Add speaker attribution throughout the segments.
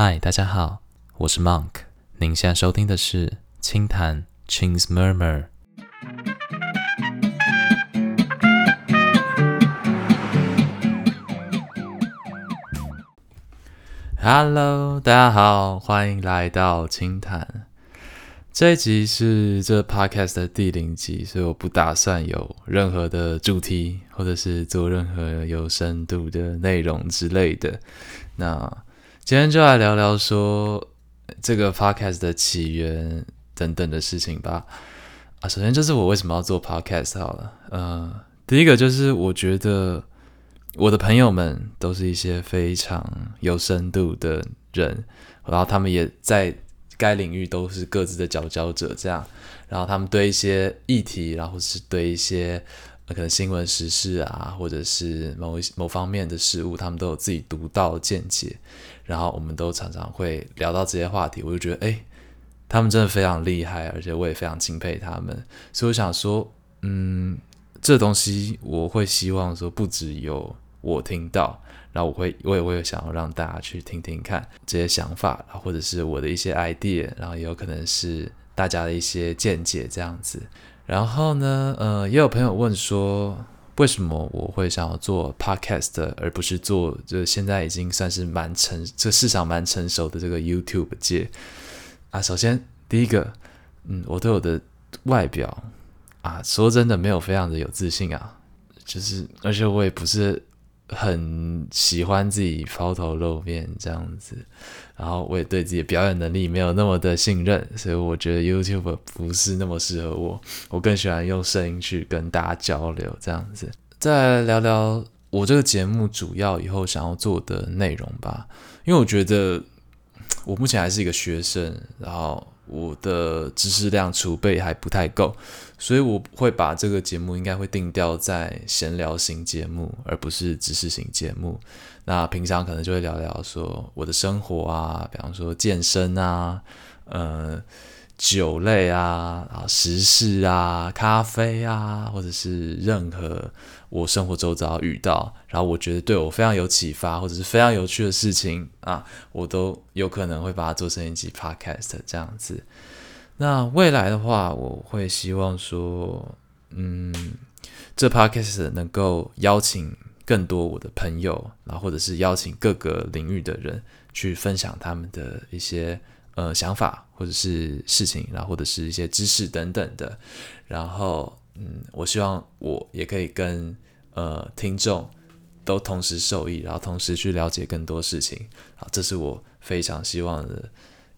Speaker 1: 嗨，大家好，我是 Monk。您现在收听的是《轻谈 Chains Murmur》。Hello，大家好，欢迎来到轻谈。这一集是这 podcast 的第零集，所以我不打算有任何的主题，或者是做任何有深度的内容之类的。那今天就来聊聊说这个 podcast 的起源等等的事情吧。啊，首先就是我为什么要做 podcast 好了。呃，第一个就是我觉得我的朋友们都是一些非常有深度的人，然后他们也在。该领域都是各自的佼佼者，这样，然后他们对一些议题，然后是对一些可能新闻时事啊，或者是某一某方面的事物，他们都有自己独到见解，然后我们都常常会聊到这些话题，我就觉得，哎，他们真的非常厉害，而且我也非常钦佩他们，所以我想说，嗯，这东西我会希望说，不只有我听到。然后我会，我也会想要让大家去听听看这些想法，或者是我的一些 idea，然后也有可能是大家的一些见解这样子。然后呢，呃，也有朋友问说，为什么我会想要做 podcast，而不是做就现在已经算是蛮成，这市场蛮成熟的这个 YouTube 界啊？首先，第一个，嗯，我对我的外表啊，说真的没有非常的有自信啊，就是，而且我也不是。很喜欢自己抛头露面这样子，然后我也对自己的表演能力没有那么的信任，所以我觉得 YouTube 不是那么适合我。我更喜欢用声音去跟大家交流这样子。再聊聊我这个节目主要以后想要做的内容吧，因为我觉得我目前还是一个学生，然后。我的知识量储备还不太够，所以我会把这个节目应该会定调在闲聊型节目，而不是知识型节目。那平常可能就会聊聊说我的生活啊，比方说健身啊，呃。酒类啊，啊，时事啊，咖啡啊，或者是任何我生活周遭遇到，然后我觉得对我非常有启发，或者是非常有趣的事情啊，我都有可能会把它做成一集 podcast 这样子。那未来的话，我会希望说，嗯，这 podcast 能够邀请更多我的朋友，然后或者是邀请各个领域的人去分享他们的一些。呃，想法或者是事情，然后或者是一些知识等等的，然后嗯，我希望我也可以跟呃听众都同时受益，然后同时去了解更多事情，啊，这是我非常希望的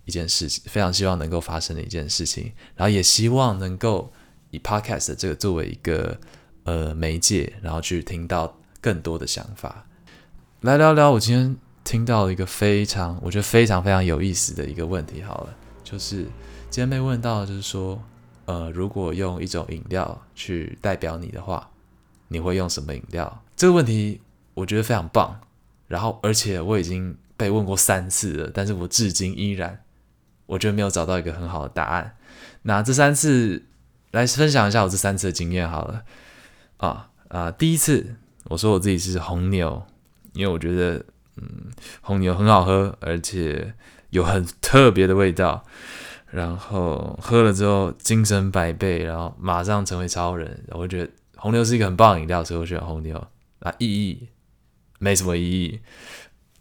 Speaker 1: 一件事情，非常希望能够发生的一件事情，然后也希望能够以 podcast 这个作为一个呃媒介，然后去听到更多的想法，来聊聊我今天。听到了一个非常，我觉得非常非常有意思的一个问题，好了，就是今天被问到，就是说，呃，如果用一种饮料去代表你的话，你会用什么饮料？这个问题我觉得非常棒，然后而且我已经被问过三次了，但是我至今依然，我觉得没有找到一个很好的答案。那这三次来分享一下我这三次的经验好了，啊啊，第一次我说我自己是红牛，因为我觉得。嗯，红牛很好喝，而且有很特别的味道。然后喝了之后精神百倍，然后马上成为超人。我觉得红牛是一个很棒的饮料，所以我选红牛。啊，意义没什么意义，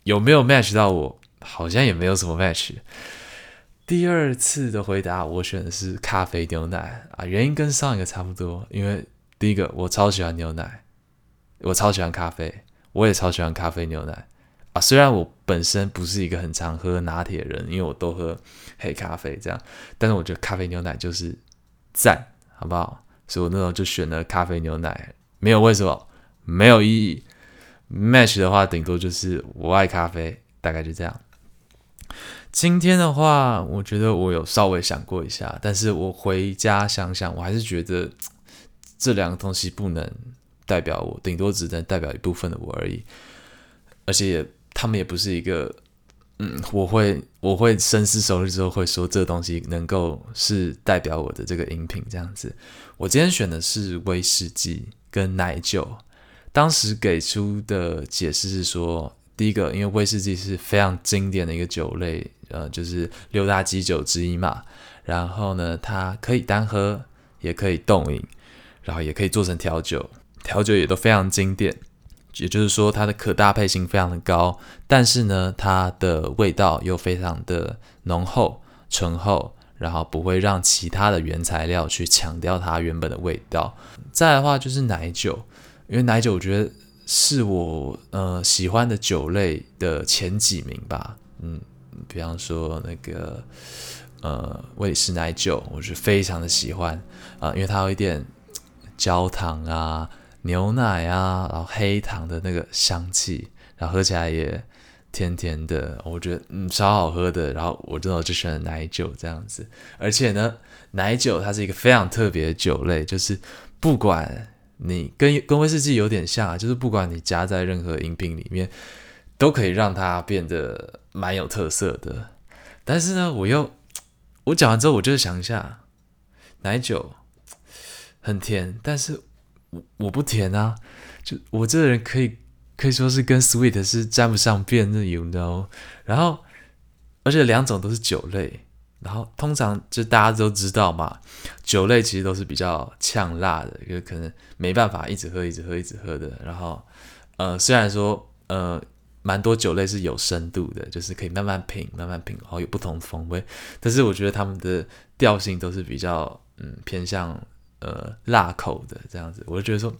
Speaker 1: 有没有 match 到我？好像也没有什么 match。第二次的回答，我选的是咖啡牛奶啊，原因跟上一个差不多。因为第一个我超喜欢牛奶，我超喜欢咖啡，我也超喜欢咖啡牛奶。虽然我本身不是一个很常喝拿铁的人，因为我都喝黑咖啡这样，但是我觉得咖啡牛奶就是赞，好不好？所以我那时候就选了咖啡牛奶，没有为什么，没有意义。Match 的话，顶多就是我爱咖啡，大概就这样。今天的话，我觉得我有稍微想过一下，但是我回家想想，我还是觉得这两个东西不能代表我，顶多只能代表一部分的我而已，而且也。他们也不是一个，嗯，我会我会深思熟虑之后会说这东西能够是代表我的这个饮品这样子。我今天选的是威士忌跟奶酒，当时给出的解释是说，第一个，因为威士忌是非常经典的一个酒类，呃，就是六大基酒之一嘛。然后呢，它可以单喝，也可以冻饮，然后也可以做成调酒，调酒也都非常经典。也就是说，它的可搭配性非常的高，但是呢，它的味道又非常的浓厚、醇厚，然后不会让其他的原材料去强调它原本的味道。再的话就是奶酒，因为奶酒我觉得是我呃喜欢的酒类的前几名吧。嗯，比方说那个呃威士奶酒，我是非常的喜欢啊，因为它有一点焦糖啊。牛奶啊，然后黑糖的那个香气，然后喝起来也甜甜的，我觉得嗯超好喝的。然后我真的就选了奶酒这样子，而且呢，奶酒它是一个非常特别的酒类，就是不管你跟跟威士忌有点像，就是不管你加在任何饮品里面，都可以让它变得蛮有特色的。但是呢，我又我讲完之后，我就想一下，奶酒很甜，但是。我我不甜啊，就我这个人可以可以说是跟 sweet 是沾不上边的，you know。然后，而且两种都是酒类，然后通常就大家都知道嘛，酒类其实都是比较呛辣的，就可能没办法一直喝、一直喝、一直喝的。然后，呃，虽然说呃蛮多酒类是有深度的，就是可以慢慢品、慢慢品，然后有不同风味，但是我觉得他们的调性都是比较嗯偏向。呃，辣口的这样子，我就觉得说，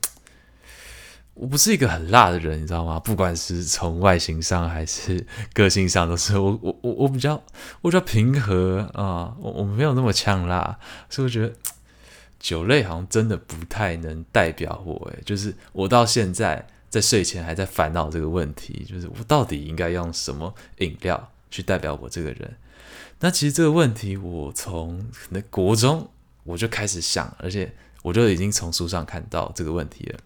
Speaker 1: 我不是一个很辣的人，你知道吗？不管是从外形上还是个性上，都是 我我我我比较我比较平和啊，我我没有那么呛辣，所以我觉得 酒类好像真的不太能代表我。诶，就是我到现在在睡前还在烦恼这个问题，就是我到底应该用什么饮料去代表我这个人？那其实这个问题，我从那国中。我就开始想，而且我就已经从书上看到这个问题了。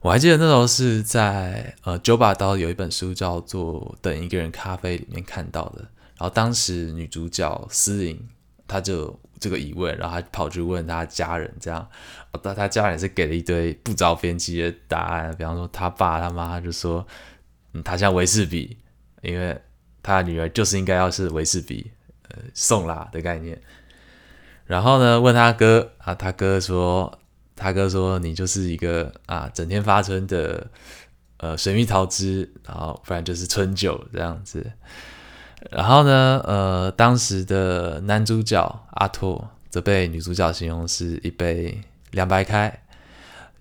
Speaker 1: 我还记得那时候是在呃九把刀有一本书叫做《等一个人咖啡》里面看到的。然后当时女主角思颖，她就这个疑问，然后她跑去问她家人，这样，但她家人是给了一堆不着边际的答案，比方说她爸她妈就说，嗯，她像维士比，因为她的女儿就是应该要是维士比，呃，送啦的概念。然后呢？问他哥啊，他哥说，他哥说你就是一个啊，整天发春的呃水蜜桃汁，然后不然就是春酒这样子。然后呢，呃，当时的男主角阿拓则被女主角形容是一杯凉白开，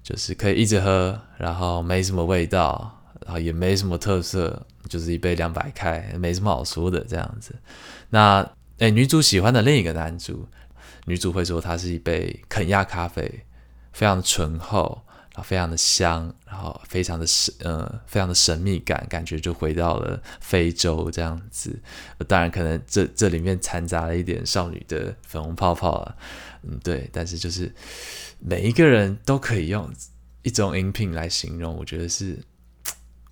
Speaker 1: 就是可以一直喝，然后没什么味道，然后也没什么特色，就是一杯凉白开，没什么好说的这样子。那诶，女主喜欢的另一个男主。女主会说，它是一杯肯亚咖啡，非常的醇厚，然后非常的香，然后非常的神，呃，非常的神秘感，感觉就回到了非洲这样子。当然，可能这这里面掺杂了一点少女的粉红泡泡啊，嗯，对。但是就是每一个人都可以用一种饮品来形容，我觉得是，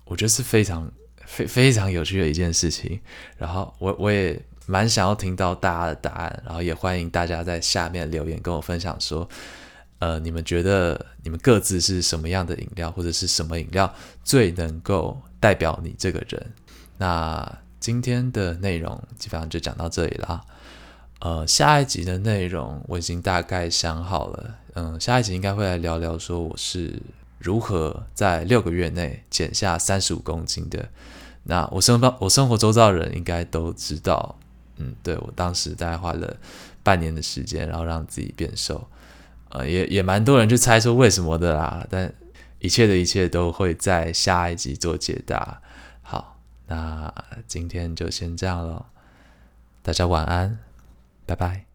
Speaker 1: 我觉得是非常非非常有趣的一件事情。然后我我也。蛮想要听到大家的答案，然后也欢迎大家在下面留言跟我分享说，呃，你们觉得你们各自是什么样的饮料，或者是什么饮料最能够代表你这个人？那今天的内容基本上就讲到这里啦。呃，下一集的内容我已经大概想好了，嗯，下一集应该会来聊聊说我是如何在六个月内减下三十五公斤的。那我生活我生活周遭的人应该都知道。嗯，对我当时大概花了半年的时间，然后让自己变瘦，呃，也也蛮多人去猜说为什么的啦。但一切的一切都会在下一集做解答。好，那今天就先这样了，大家晚安，拜拜。